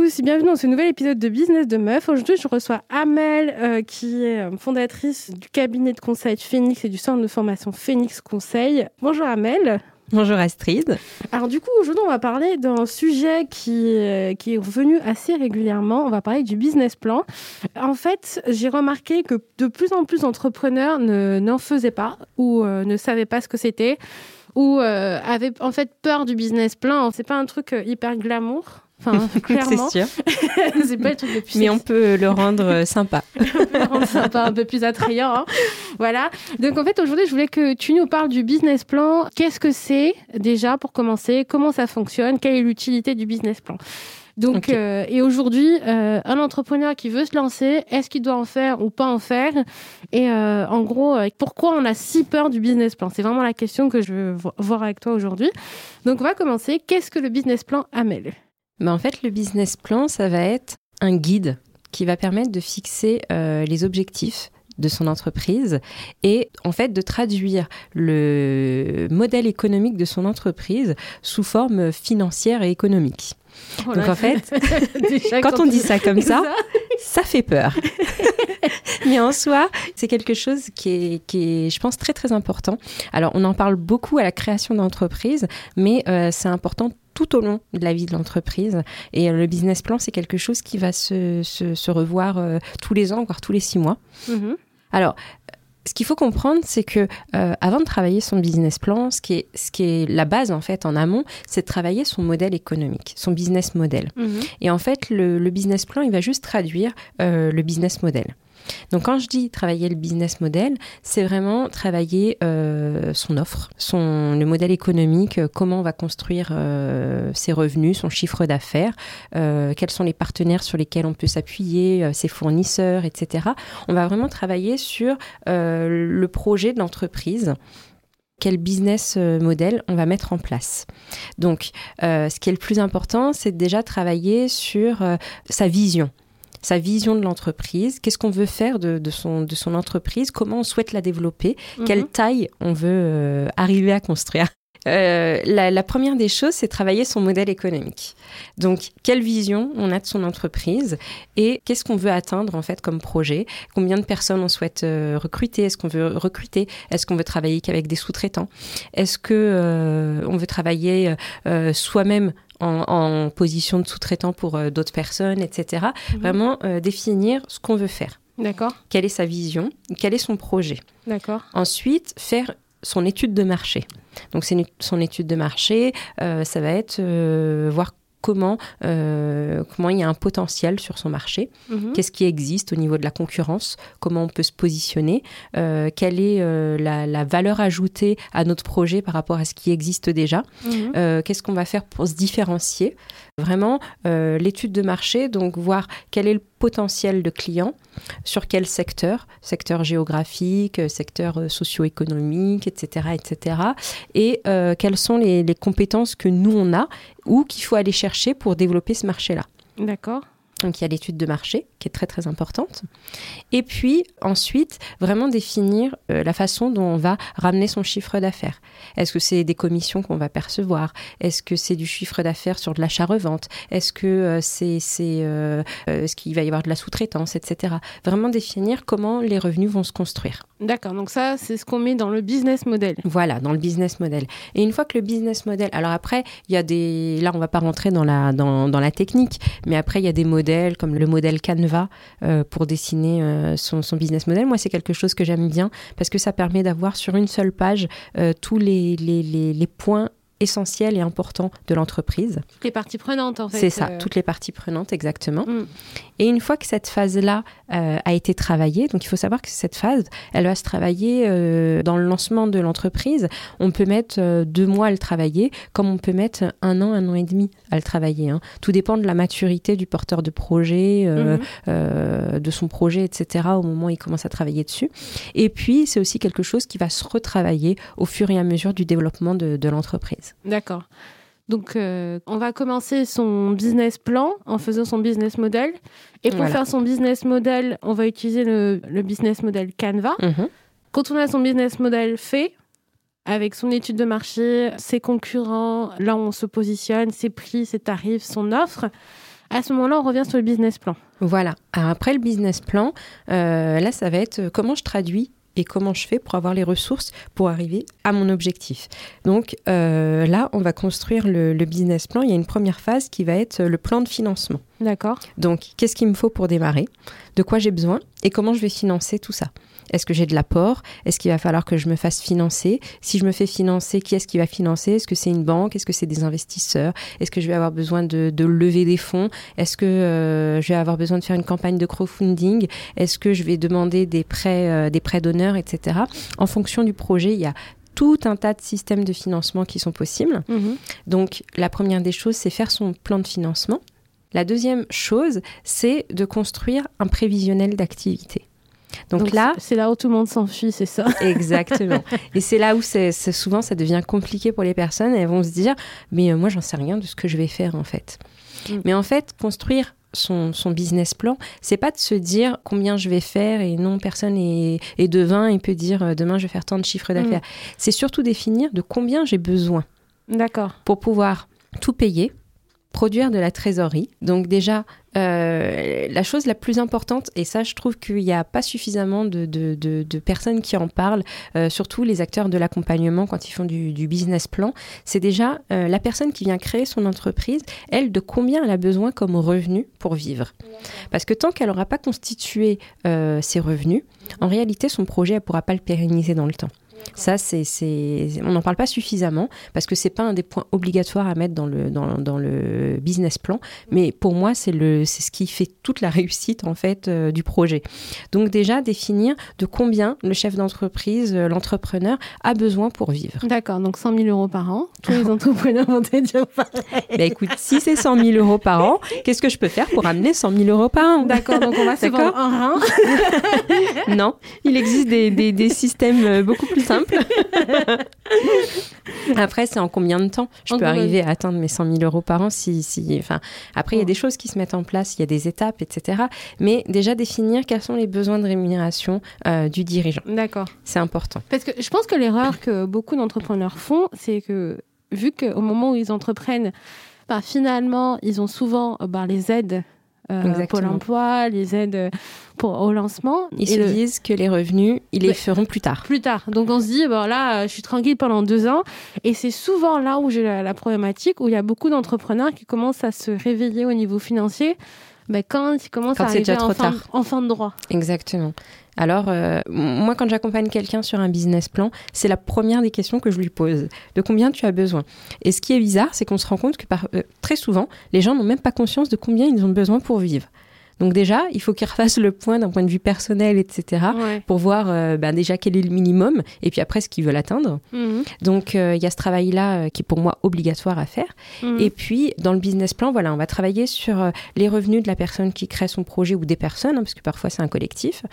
Tous, bienvenue dans ce nouvel épisode de Business de Meuf. Aujourd'hui, je reçois Amel, euh, qui est euh, fondatrice du cabinet de conseil Phoenix et du centre de formation Phoenix Conseil. Bonjour Amel. Bonjour Astrid. Alors du coup, aujourd'hui, on va parler d'un sujet qui, euh, qui est revenu assez régulièrement. On va parler du business plan. En fait, j'ai remarqué que de plus en plus d'entrepreneurs n'en faisaient pas ou ne savaient pas ce que c'était ou avaient en fait peur du business plan. C'est pas un truc hyper glamour? Enfin, clairement. c'est sûr. c'est pas le truc le plus Mais on peut le rendre euh, sympa. on peut le rendre sympa, un peu plus attrayant. Hein. Voilà. Donc, en fait, aujourd'hui, je voulais que tu nous parles du business plan. Qu'est-ce que c'est, déjà, pour commencer? Comment ça fonctionne? Quelle est l'utilité du business plan? Donc, euh, et aujourd'hui, euh, un entrepreneur qui veut se lancer, est-ce qu'il doit en faire ou pas en faire? Et en gros, pourquoi on a si peur du business plan? C'est vraiment la question que je veux voir avec toi aujourd'hui. Donc, on va commencer. Qu'est-ce que le business plan Amel mais en fait, le business plan, ça va être un guide qui va permettre de fixer euh, les objectifs de son entreprise et en fait de traduire le modèle économique de son entreprise sous forme financière et économique. Oh Donc en fait, quand, on dit ça comme ça, ça fait peur. Mais en soi, c'est quelque chose qui est, qui est, je pense, très très important. Alors on en parle beaucoup à la création d'entreprise, mais euh, c'est important tout au long de la vie de l'entreprise. Et euh, le business plan, c'est quelque chose qui va se, se, revoir euh, tous les ans, voire tous les six mois. Mm-hmm. Alors, ce qu'il faut comprendre, c'est que euh, avant de travailler son business plan, ce qui est, ce qui est la base en fait en amont, c'est de travailler son modèle économique, son business model. Mm-hmm. Et en fait, le, le, business plan, il va juste traduire le business model. Donc quand je dis travailler le business model, c'est vraiment travailler euh, son offre, son, le modèle économique, euh, comment on va construire euh, ses revenus, son chiffre d'affaires, quels sont les partenaires sur lesquels on peut s'appuyer, ses fournisseurs, etc. On va vraiment travailler sur le projet de l'entreprise quel business model on va mettre en place. Donc, ce qui est le plus important, c'est déjà travailler sur sa vision sa vision de l'entreprise, qu'est-ce qu'on veut faire de, son, de son entreprise, comment on souhaite la développer, quelle mhm. taille on veut euh, arriver à construire. Euh, la, première des choses, c'est travailler son modèle économique. Donc, quelle vision on a de son entreprise et qu'est-ce qu'on veut atteindre en fait comme projet? Combien de personnes on souhaite euh, recruter? Est-ce qu'on veut recruter? Est-ce qu'on veut travailler qu'avec des sous-traitants? Est-ce que on veut travailler soi-même en, position de sous-traitant pour euh, d'autres personnes, etc. Mhm. Vraiment euh, définir ce qu'on veut faire. D'accord. Quelle est sa vision? Quel est son projet? D'accord. Ensuite, faire son étude de marché. Donc, c'est son étude de marché, euh, ça va être voir comment, euh, comment il y a un potentiel sur son marché, mhm. qu'est-ce qui existe au niveau de la concurrence, comment on peut se positionner, euh, quelle est euh, la, valeur ajoutée à notre projet par rapport à ce qui existe déjà, mhm. qu'est-ce qu'on va faire pour se différencier? Vraiment, l'étude de marché, donc voir quel est le potentiel de clients, sur quel secteur, secteur géographique, secteur euh, socio-économique, etc., etc., et euh, quelles sont les, les compétences que nous on a ou qu'il faut aller chercher pour développer ce marché-là. D'accord. Donc il y a l'étude de marché qui est très très importante. Et puis ensuite, vraiment définir euh, la façon dont on va ramener son chiffre d'affaires. Est-ce que c'est des commissions qu'on va percevoir? Est-ce que c'est du chiffre d'affaires sur de l'achat-revente? Est-ce que euh, c'est c'est euh, ce qu'il va y avoir de la sous-traitance, etc. Vraiment définir comment les revenus vont se construire. D'accord, donc ça c'est ce qu'on met dans le business model. Voilà, dans le business model. Et une fois que le business model, alors après il y a des, là on va pas rentrer dans la dans, dans la technique, mais après il y a des modèles comme le modèle Canva euh, pour dessiner euh, son, business model. Moi, c'est quelque chose que j'aime bien parce que ça permet d'avoir sur une seule page euh, tous les, les, les points essentiel et important de l'entreprise. Toutes les parties prenantes, en fait. C'est ça, toutes les parties prenantes, exactement. Mm. Et une fois que cette phase-là euh, a été travaillée, donc il faut savoir que cette phase, elle va se travailler euh, dans le lancement de l'entreprise. On peut mettre deux mois à le travailler, comme on peut mettre un an, un an et demi à le travailler. Hein. Tout dépend de la maturité du porteur de projet, mm-hmm. de son projet, etc., au moment où il commence à travailler dessus. Et puis, c'est aussi quelque chose qui va se retravailler au fur et à mesure du développement de l'entreprise. D'accord. Donc, euh, on va commencer son business plan en faisant son business model. Et pour faire son business model, on va utiliser le, business model Canva. Mhm. Quand on a son business model fait, avec son étude de marché, ses concurrents, là où on se positionne, ses prix, ses tarifs, son offre, À ce moment-là, on revient sur le business plan. Voilà. après le business plan, euh, là, ça va être euh, comment je traduis et comment je fais pour avoir les ressources pour arriver à mon objectif. Donc euh, là, on va construire le, le, business plan. Il y a une première phase qui va être le plan de financement. D'accord. Donc, qu'est-ce qu'il me faut pour démarrer? De quoi j'ai besoin? Et comment je vais financer tout ça? Est-ce que j'ai de l'apport? Est-ce qu'il va falloir que je me fasse financer? Si je me fais financer, qui est-ce qui va financer? Est-ce que c'est une banque? Est-ce que c'est des investisseurs? Est-ce que je vais avoir besoin de, lever des fonds? Est-ce que euh, je vais avoir besoin de faire une campagne de crowdfunding? Est-ce que je vais demander des prêts, euh, des prêts d'honneur, etc. En fonction du projet, il y a tout un tas de systèmes de financement qui sont possibles. Mhm. Donc, la première des choses, c'est faire son plan de financement. La deuxième chose, c'est de construire un prévisionnel d'activité. Donc, là, c'est là où tout le monde s'enfuit, c'est ça. Exactement. Et c'est là où c'est souvent ça devient compliqué pour les personnes. elles vont se dire, mais euh, moi, j'en sais rien de ce que je vais faire en fait. Mm. Mais en fait, construire son, business plan, c'est pas de se dire combien je vais faire et non, personne est, est devin et peut dire euh, demain je vais faire tant de chiffres d'affaires. Mm. C'est surtout définir de combien j'ai besoin. D'accord. Pour pouvoir tout payer, produire de la trésorerie. Donc déjà, euh, la chose la plus importante, et ça je trouve qu'il n'y a pas suffisamment de, personnes qui en parlent, euh, surtout les acteurs de l'accompagnement quand ils font du, business plan, c'est déjà euh, la personne qui vient créer son entreprise, elle, de combien elle a besoin comme revenu pour vivre. Parce que tant qu'elle n'aura pas constitué ses revenus, en réalité son projet, elle ne pourra pas le pérenniser dans le temps. Ça, c'est, on n'en parle pas suffisamment parce que c'est pas un des points obligatoires à mettre dans le, dans, dans le business plan. Mais pour moi, c'est, le, c'est ce qui fait toute la réussite en fait euh, du projet. Donc déjà définir de combien le chef d'entreprise, euh, l'entrepreneur a besoin pour vivre. D'accord. Donc 100 000 euros par an. Tous les entrepreneurs vont te dire pareil. Ben écoute, si c'est 100 000 euros par an, qu'est-ce que je peux faire pour amener 100 000 euros par an? D'accord. Donc on va se vendre un rein. non, il existe des, des, des systèmes euh, beaucoup plus simple. après, c'est en combien de temps je peux arriver à atteindre mes 100 000 euros par an si, si, enfin, Après, il y a des choses qui se mettent en place, il y a des étapes, etc. Mais déjà définir quels sont les besoins de rémunération euh, du dirigeant. D'accord. C'est important. Parce que je pense que l'erreur que beaucoup d'entrepreneurs font, c'est que vu qu'au moment où ils entreprennent, bah, finalement, ils ont souvent bah, les aides euh, Pôle emploi, les aides euh, pour, au lancement. Ils se disent que les revenus, ils les feront plus tard. Plus tard. Donc on se dit, bon là, je suis tranquille pendant deux ans. Et c'est souvent là où j'ai la, problématique, où il y a beaucoup d'entrepreneurs qui commencent à se réveiller au niveau financier ben, quand ils commencent à arriver en, fin, en fin de droit. Exactement. Alors, euh, moi, quand j'accompagne quelqu'un sur un business plan, c'est la première des questions que je lui pose. De combien tu as besoin? Et ce qui est bizarre, c'est qu'on se rend compte que euh, très souvent, les gens n'ont même pas conscience de combien ils ont besoin pour vivre. Donc déjà, il faut qu'ils refassent le point d'un point de vue personnel, etc., pour voir euh, ben déjà quel est le minimum et puis après ce qu'ils veulent atteindre. Mhm. Donc euh, il y a ce travail-là euh, qui est pour moi obligatoire à faire. Mhm. Et puis dans le business plan, voilà, on va travailler sur les revenus de la personne qui crée son projet ou des personnes, hein, parce que parfois c'est un collectif.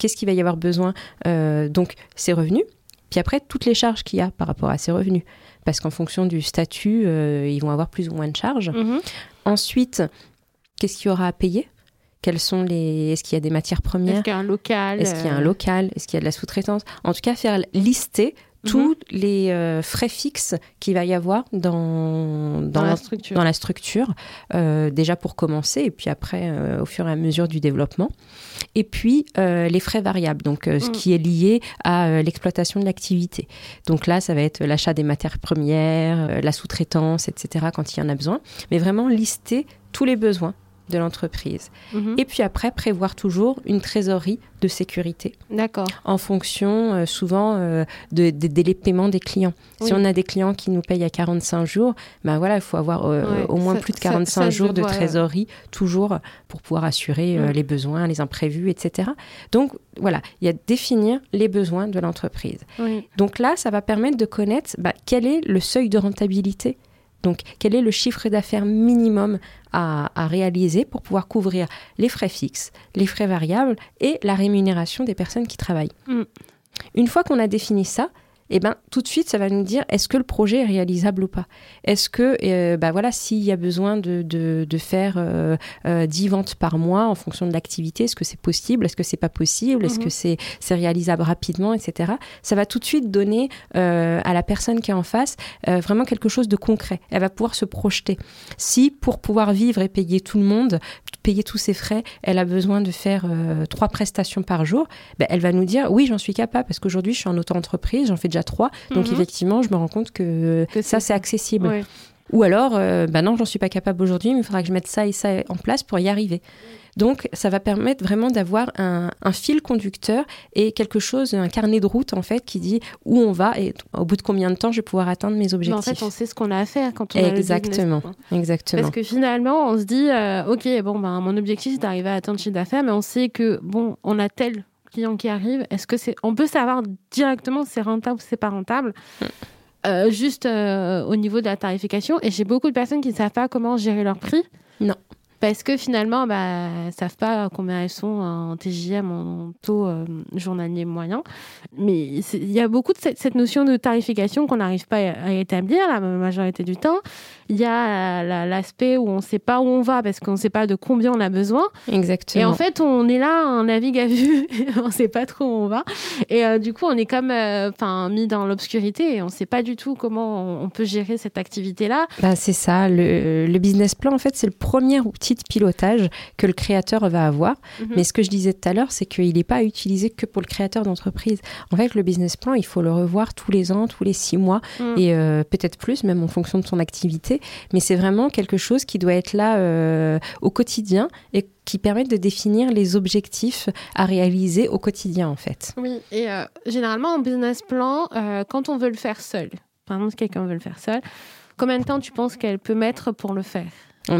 Qu'est-ce qu'il va y avoir besoin Donc ses revenus? Puis après, toutes les charges qu'il y a par rapport à ces revenus. Parce qu'en fonction du statut, ils vont avoir plus ou moins de charges. Mhm. Ensuite, qu'est-ce qu'il y aura à payer? Quels sont les est-ce qu'il y a des matières premières? Est-ce qu'il y a un local Est-ce qu'il y a un euh, local? Est-ce qu'il y a de la sous-traitance? En tout cas, faire lister mhm. tous les euh, frais fixes qu'il va y avoir dans, dans, la, structure, dans la structure euh, déjà pour commencer, et puis après, au fur et à mesure du développement. Et puis, les frais variables, donc ce mm. qui est lié à l'exploitation de l'activité. Donc là, ça va être l'achat des matières premières, la sous-traitance, etc., quand il y en a besoin. Mais vraiment lister tous les besoins de l'entreprise. Mhm. Et puis après, prévoir toujours une trésorerie de sécurité. D'accord. En fonction euh, souvent euh, des délais de paiement des clients. Si on a des clients qui nous payent à 45 jours, ben voilà, il faut avoir euh, au moins plus de 45 jours de trésorerie toujours pour pouvoir assurer mm. les besoins, les imprévus, etc. Donc voilà, il y a définir les besoins de l'entreprise. Donc là, ça va permettre de connaître bah, quel est le seuil de rentabilité donc, quel est le chiffre d'affaires minimum à, réaliser pour pouvoir couvrir les frais fixes, les frais variables et la rémunération des personnes qui travaillent? Mm. Une fois qu'on a défini ça, et ben tout de suite ça va nous dire est-ce que le projet est réalisable ou pas? Est-ce que euh, bah voilà s'il y a besoin de, de, de faire euh, 10 euh, ventes par mois en fonction de l'activité, est-ce que c'est possible? Est-ce que c'est pas possible? Est-ce que mhm. c'est réalisable rapidement, etc. Ça va tout de suite donner euh, à la personne qui est en face vraiment quelque chose de concret. Elle va pouvoir se projeter. Si pour pouvoir vivre et payer tout le monde, payer tous ses frais, elle a besoin de faire trois prestations par jour, ben, elle va nous dire oui j'en suis capable parce qu'aujourd'hui je suis en auto-entreprise, j'en fais déjà trois. Donc mhm. effectivement, je me rends compte que, ça, c'est accessible. Ou alors, euh, bah non, j'en suis pas capable aujourd'hui, mais il faudra que je mette ça et ça en place pour y arriver. Donc, ça va permettre vraiment d'avoir un, fil conducteur et quelque chose, un carnet de route en fait, qui dit où on va et au bout de combien de temps je vais pouvoir atteindre mes objectifs. en fait, on sait ce qu'on a à faire quand on exactement, a le Exactement. Parce que finalement, on se dit, euh, ok, bon, ben, mon objectif c'est d'arriver à atteindre le chiffre d'affaires, mais on sait que bon, on a tel qui arrive, est-ce que c'est, on peut savoir directement si c'est rentable ou si c'est pas rentable, mm. euh, juste euh, au niveau de la tarification. Et j'ai beaucoup de personnes qui ne savent pas comment gérer leur prix. Non parce que finalement, bah, elles savent pas combien elles sont en TJM, en taux euh, journalier moyen. Mais il y a beaucoup de cette, notion de tarification qu'on n'arrive pas à, établir la majorité du temps. Il y a l'aspect où on ne sait pas où on va parce qu'on ne sait pas de combien on a besoin. Exactement. Et en fait, on est là, on navigue à vue, on ne sait pas trop où on va. Et euh, du coup, on est comme euh, mis dans l'obscurité et on ne sait pas du tout comment on, peut gérer cette activité-là. Bah, c'est ça. Le, le business plan, en fait, c'est le premier outil de pilotage que le créateur va avoir. Mhm. Mais ce que je disais tout à l'heure, c'est qu'il n'est pas à utiliser que pour le créateur d'entreprise. En fait, le business plan, il faut le revoir tous les ans, tous les six mois, mhm. et euh, peut-être plus, même en fonction de son activité. Mais c'est vraiment quelque chose qui doit être là euh, au quotidien et qui permet de définir les objectifs à réaliser au quotidien, en fait. Oui, et euh, généralement, en business plan, quand on veut le faire seul, par exemple, si quelqu'un veut le faire seul, combien de temps tu penses qu'elle peut mettre pour le faire?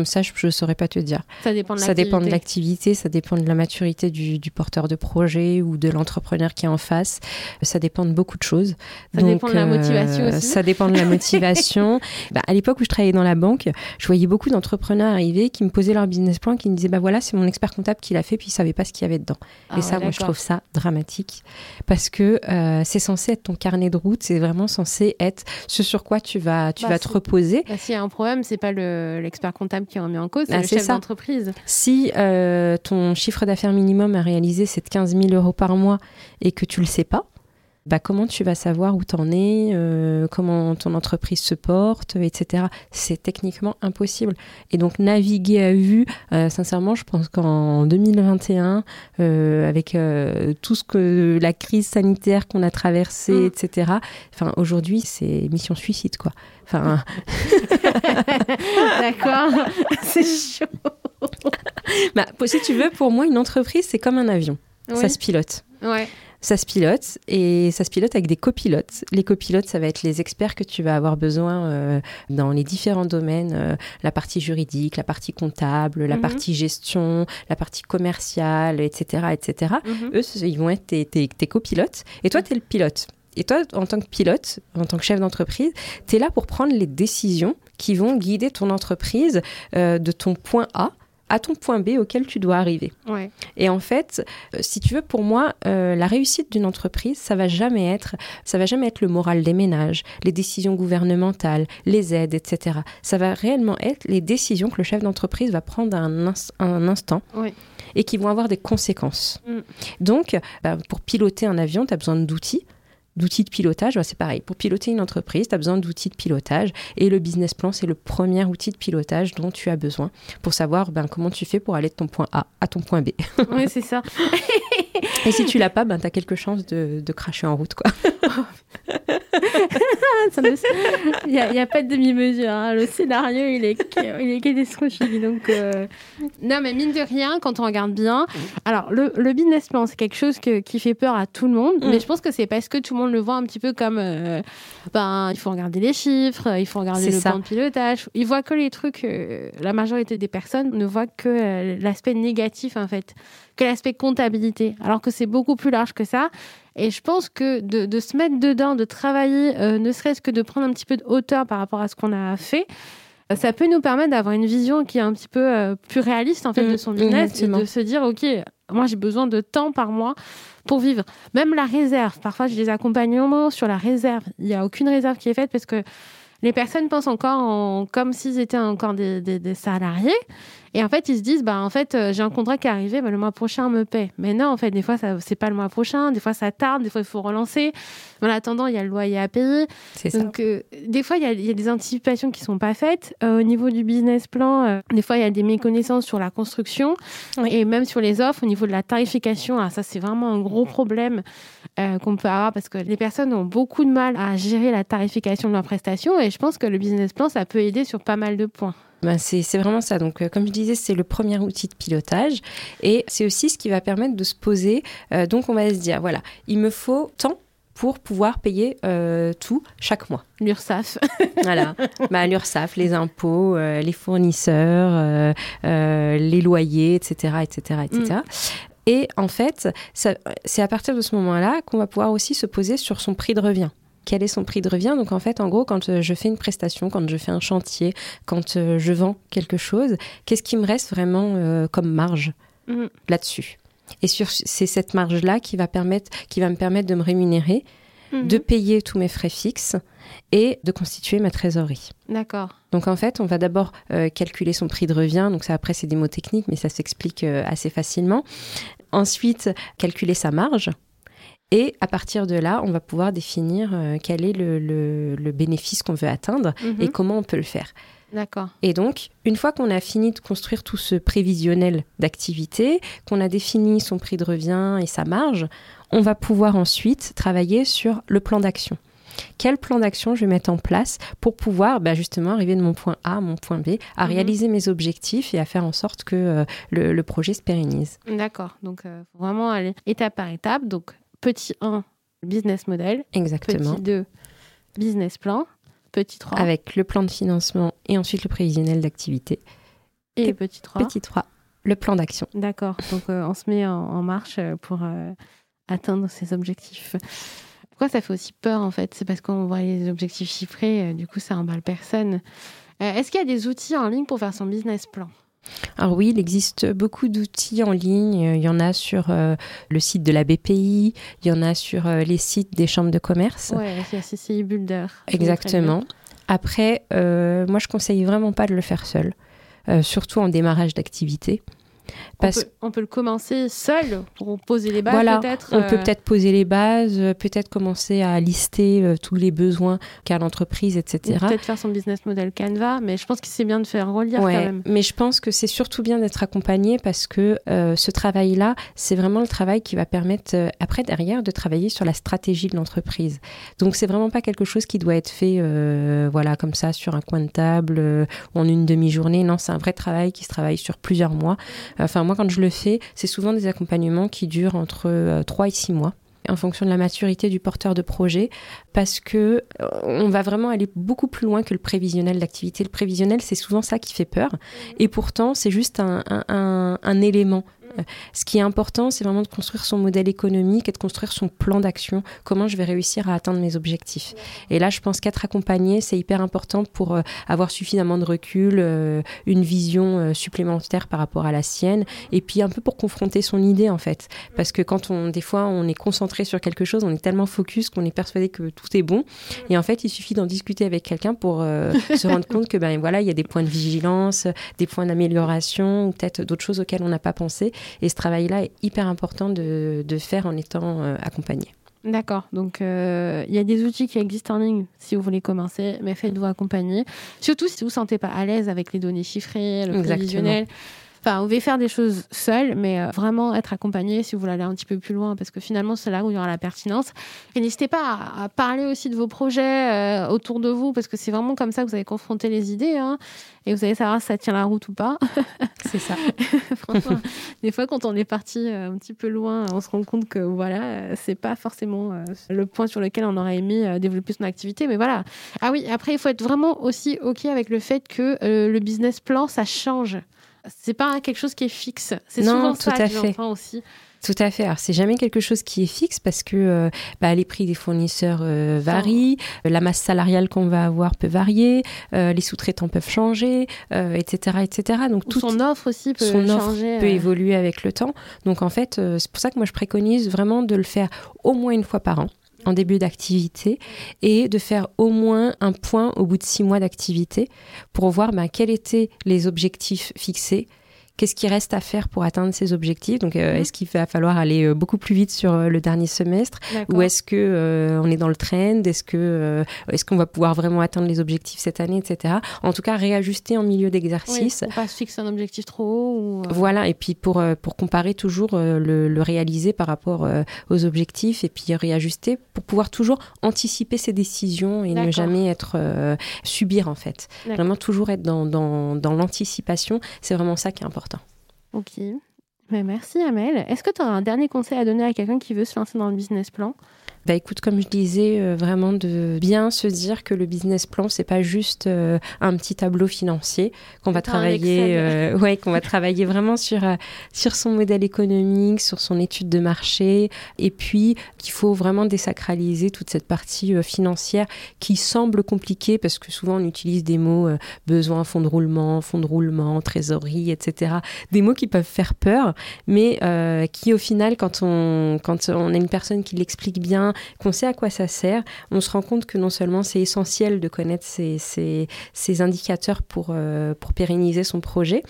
Ça, je ne saurais pas te dire. Ça dépend de Ça dépend de l'activité, ça dépend de la maturité du, porteur de projet ou de l'entrepreneur qui est en face. Ça dépend de beaucoup de choses. Ça dépend de la motivation euh, aussi. Ça dépend de la motivation. bah, à l'époque où je travaillais dans la banque, je voyais beaucoup d'entrepreneurs arriver qui me posaient leur business plan, qui me disaient bah voilà, c'est mon expert comptable qui l'a fait, puis il savait pas ce qu'il y avait dedans. Ah Et ça, moi, je trouve ça dramatique parce que euh, c'est censé être ton carnet de route, c'est vraiment censé être ce sur quoi tu vas, tu bah, vas te reposer. Bah, S'il y a un problème, c'est pas l'expert comptable qui en met en cause, c'est bah, le chef d'entreprise. Si euh, ton chiffre d'affaires minimum à réaliser, c'est de 15 000 euros par mois et que tu le sais pas, bah, comment tu vas savoir où tu en es, euh, comment ton entreprise se porte, etc. C'est techniquement impossible. Et donc naviguer à vue, euh, sincèrement, je pense qu'en 2021, avec tout ce que la crise sanitaire qu'on a traversée, mm. etc. Enfin, aujourd'hui, c'est mission suicide, quoi. Enfin. D'accord, c'est chaud. bah, si tu veux, pour moi, une entreprise, c'est comme un avion. Ça se pilote. Ouais. Ça se pilote et ça se pilote avec des copilotes. Les copilotes, ça va être les experts que tu vas avoir besoin euh, dans les différents domaines, euh, la partie juridique, la partie comptable, la mhm. partie gestion, la partie commerciale, etc., etc. Mhm. Eux, ils vont être tes, tes copilotes et toi, tu es le pilote. Et toi, en tant que pilote, en tant que chef d'entreprise, tu es là pour prendre les décisions qui vont guider ton entreprise euh, de ton point A à ton point B auquel tu dois arriver. Et en fait, euh, si tu veux, pour moi, euh, la réussite d'une entreprise, ça va jamais être, ça va jamais être le moral des ménages, les décisions gouvernementales, les aides, etc. Ça va réellement être les décisions que le chef d'entreprise va prendre à un, un instant. Et qui vont avoir des conséquences. Mm. Donc, bah, pour piloter un avion, tu as besoin d'outils d'outils de pilotage, c'est pareil. Pour piloter une entreprise, tu as besoin d'outils de pilotage. Et le business plan, c'est le premier outil de pilotage dont tu as besoin pour savoir ben, comment tu fais pour aller de ton point A à ton point B. oui, c'est ça. et si tu l'as pas, ben, tu as quelque chance de, de cracher en route. quoi. Il n'y a, pas de demi-mesure. Hein. Le scénario, il est, il est catastrophique. Donc, euh, Non, mais mine de rien, quand on regarde bien. Alors, le, le business plan, c'est quelque chose que, qui fait peur à tout le monde. Mm. Mais je pense que c'est parce que tout le monde le voit un petit peu comme. Euh, ben, il faut regarder les chiffres, il faut regarder le plan de pilotage. Il voit que les trucs. Euh, la majorité des personnes ne voient que l'aspect négatif, en fait. Que l'aspect comptabilité. Alors que c'est beaucoup plus large que ça. Et je pense que de, se mettre dedans, de travailler, euh, ne serait-ce que de prendre un petit peu de hauteur par rapport à ce qu'on a fait, euh, ça peut nous permettre d'avoir une vision qui est un petit peu euh, plus réaliste en fait de mmh, son business et de se dire ok moi j'ai besoin de temps par mois pour vivre. Même la réserve, parfois j'ai des accompagnements sur la réserve. Il n'y a aucune réserve qui est faite parce que les personnes pensent encore en, comme s'ils étaient encore des, des, salariés. Et en fait, ils se disent, bah, en fait, euh, j'ai un contrat qui est arrivé, bah, le mois prochain, on me paie. Mais non, en fait, des fois, ça, c'est pas le mois prochain, des fois, ça tarde, des fois, il faut relancer. En attendant, il y a le loyer à payer. C'est ça. Donc, euh, des fois, il y, a, il y, a, des anticipations qui sont pas faites. Euh, au niveau du business plan, des fois, il y a des méconnaissances sur la construction oui. et même sur les offres. Au niveau de la tarification, ah, ça, c'est vraiment un gros problème qu'on peut avoir parce que les personnes ont beaucoup de mal à gérer la tarification de leurs prestations. Et je pense que le business plan, ça peut aider sur pas mal de points. Ben c'est vraiment ça. Donc, euh, comme je disais, c'est le premier outil de pilotage et c'est aussi ce qui va permettre de se poser. Euh, donc, on va se dire, voilà, il me faut tant pour pouvoir payer euh, tout chaque mois. L'URSSAF. voilà, bah, l'URSSAF, les impôts, euh, les fournisseurs, euh, les loyers, etc., etc., etc. Mm. Et en fait, c'est à partir de ce moment-là qu'on va pouvoir aussi se poser sur son prix de revient quel est son prix de revient. Donc en fait, en gros, quand euh, je fais une prestation, quand je fais un chantier, quand euh, je vends quelque chose, qu'est-ce qui me reste vraiment euh, comme marge mmh. là-dessus? Et c'est cette marge-là qui va permettre, qui va me permettre de me rémunérer, mmh. de payer tous mes frais fixes et de constituer ma trésorerie. D'accord. Donc en fait, on va d'abord euh, calculer son prix de revient. Donc ça, après, c'est des mots techniques, mais ça s'explique euh, assez facilement. Ensuite, calculer sa marge. Et à partir de là, on va pouvoir définir euh, quel est le, le, le bénéfice qu'on veut atteindre Mhm. et comment on peut le faire. D'accord. Et donc, une fois qu'on a fini de construire tout ce prévisionnel d'activité, qu'on a défini son prix de revient et sa marge, on va pouvoir ensuite travailler sur le plan d'action. Quel plan d'action je vais mettre en place pour pouvoir bah, justement arriver de mon point A à mon point B, à Mhm. réaliser mes objectifs et à faire en sorte que euh, le, le projet se pérennise. D'accord. Donc, euh, vraiment aller étape par étape. Donc, petit 1, business model. Exactement. Petit 2, business plan. Petit 3 Avec le plan de financement et ensuite le prévisionnel d'activité. et, et petit 3. Petit 3, le plan d'action. D'accord. Donc, euh, on se met en, en marche euh, pour euh, atteindre ses objectifs. Pourquoi ça fait aussi peur, en fait? C'est parce qu'on voit les objectifs chiffrés, euh, du coup, ça emballe personne. Est-ce qu'il y a des outils en ligne pour faire son business plan? Alors oui, il existe beaucoup d'outils en ligne. Il y en a sur euh, le site de la BPI, il y en a sur euh, les sites des chambres de commerce. Ouais, il y a CCI Builder. Exactement. Après, euh, moi, je conseille vraiment pas de le faire seul, surtout en démarrage d'activité. On peut, on peut le commencer seul pour poser les bases, Voilà, peut-être. on peut euh, peut-être poser les bases, euh, peut-être commencer à lister euh, tous les besoins qu'a l'entreprise, etc. Peut-être faire son business model Canva, mais je pense que c'est bien de faire relire Ouais, quand même. mais je pense que c'est surtout bien d'être accompagné parce que euh, ce travail-là, c'est vraiment le travail qui va permettre après derrière de travailler sur la stratégie de l'entreprise. Donc c'est vraiment pas quelque chose qui doit être fait voilà comme ça sur un coin de table ou en une demi-journée. Non, c'est un vrai travail qui se travaille sur plusieurs mois. Enfin moi quand je le fais, c'est souvent des accompagnements qui durent entre euh, 3 et 6 mois en fonction de la maturité du porteur de projet, parce que euh, on va vraiment aller beaucoup plus loin que le prévisionnel d'activité. Le prévisionnel, c'est souvent ça qui fait peur, et pourtant, c'est juste un, un, un, un élément. Ce qui est important, c'est vraiment de construire son modèle économique et de construire son plan d'action. Comment je vais réussir à atteindre mes objectifs. Et là, je pense qu'être accompagné, c'est hyper important pour euh, avoir suffisamment de recul, euh, une vision euh, supplémentaire par rapport à la sienne, et puis un peu pour confronter son idée en fait. Parce que quand on, des fois, on est concentré sur quelque chose, on est tellement focus qu'on est persuadé que tout est bon. Et en fait, il suffit d'en discuter avec quelqu'un pour se rendre compte que ben voilà, il y a des points de vigilance, des points d'amélioration, ou peut-être d'autres choses auxquelles on n'a pas pensé. Et ce travail-là est hyper important de, de faire en étant euh, accompagné. D'accord. Donc, euh, il y a des outils qui existent en ligne si vous voulez commencer, mais faites-vous accompagner. Surtout si vous ne vous sentez pas à l'aise avec les données chiffrées, le Exactement. Enfin, vous pouvez faire des choses seul, mais euh, vraiment être accompagné si vous voulez aller un petit peu plus loin, parce que finalement, c'est là où il y aura la pertinence. Et n'hésitez pas à, à parler aussi de vos projets euh, autour de vous, parce que c'est vraiment comme ça que vous allez confronter les idées, hein, et vous allez savoir si ça tient la route ou pas. C'est ça. Franchement, des fois, quand on est parti euh, un petit peu loin, on se rend compte que voilà, c'est pas forcément le point sur lequel on aurait aimé développer son activité, mais voilà. Ah oui, après, il faut être vraiment aussi ok avec le fait que le business plan, ça change. C'est pas quelque chose qui est fixe. C'est Non, souvent tout ça à fait. aussi. Tout à fait. Alors, c'est jamais quelque chose qui est fixe parce que euh, bah, les prix des fournisseurs euh, varient, la masse salariale qu'on va avoir peut varier, euh, les sous-traitants peuvent changer, etc., etc. Donc, tout son offre aussi peut son changer, peut évoluer avec le temps. Donc, en fait, c'est pour ça que moi, je préconise vraiment de le faire au moins une fois par an en début d'activité et de faire au moins un point au bout de six mois d'activité pour voir bah, quels étaient les objectifs fixés, Qu'est-ce qui reste à faire pour atteindre ces objectifs Donc, euh, mhm. est-ce qu'il va falloir aller euh, beaucoup plus vite sur euh, le dernier semestre? Ou est-ce que on est dans le trend? Est-ce que est-ce qu'on va pouvoir vraiment atteindre les objectifs cette année, etc. En tout cas, réajuster en milieu d'exercice. Oui, pas se fixer un objectif trop haut. Ou, Voilà. Et puis pour pour comparer toujours le, le, réaliser par rapport aux objectifs et puis réajuster pour pouvoir toujours anticiper ses décisions et ne jamais être subir en fait. Vraiment toujours être dans dans, dans l'anticipation. C'est vraiment ça qui est important. Ok. Mais merci Amel. Est-ce que tu as un dernier conseil à donner à quelqu'un qui veut se lancer dans le business plan? Bah écoute, comme je disais, euh, vraiment de bien se dire que le business plan, c'est pas juste euh, un petit tableau financier qu'on va travailler, euh, ouais, qu'on va travailler vraiment sur sur son modèle économique, sur son étude de marché, et puis qu'il faut vraiment désacraliser toute cette partie financière qui semble compliquée parce que souvent on utilise des mots besoin, fonds de roulement, fonds de roulement, trésorerie, etc. Des mots qui peuvent faire peur, mais qui au final, quand on quand on a une personne qui l'explique bien qu'on sait à quoi ça sert, on se rend compte que non seulement c'est essentiel de connaître ces, ces, indicateurs pour, euh, pour pérenniser son projet,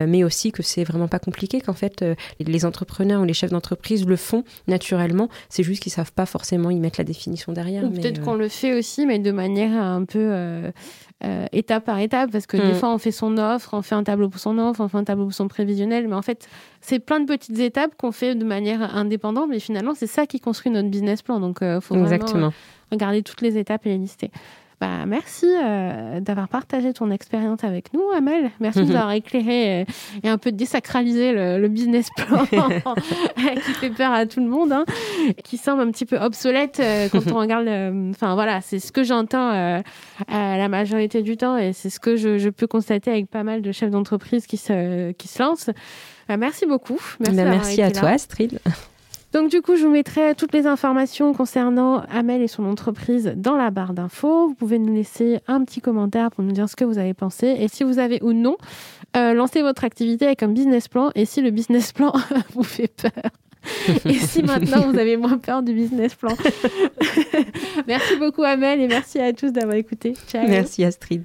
euh, mais aussi que c'est vraiment pas compliqué, qu'en fait euh, les entrepreneurs ou les chefs d'entreprise le font naturellement, c'est juste qu'ils savent pas forcément y mettre la définition derrière. peut-être qu'on le fait aussi, mais de manière un peu étape par étape, parce que des mm. fois on fait son offre, on fait un tableau pour son offre, on fait un tableau pour son prévisionnel, mais en fait c'est plein de petites étapes qu'on fait de manière indépendante, mais finalement, c'est ça qui construit notre business plan. Donc, il euh, faut vraiment euh, regarder toutes les étapes et les lister. Bah, merci euh, d'avoir partagé ton expérience avec nous, Amel. Merci de nous avoir éclairé et un peu désacralisé le, le business plan qui fait peur à tout le monde, hein, qui semble un petit peu obsolète quand on regarde. Enfin voilà, c'est ce que j'entends la majorité du temps et c'est ce que je, je, peux constater avec pas mal de chefs d'entreprise qui se, qui se lancent. Bah, merci beaucoup. Merci, bah, merci à toi, Astrid. Donc du coup, je vous mettrai toutes les informations concernant Amel et son entreprise dans la barre d'infos. Vous pouvez nous laisser un petit commentaire pour nous dire ce que vous avez pensé et si vous avez ou non euh, lancé votre activité avec un business plan et si le business plan vous fait peur. et si maintenant vous avez moins peur du business plan. merci beaucoup Amel et merci à tous d'avoir écouté. Ciao. Merci Astrid.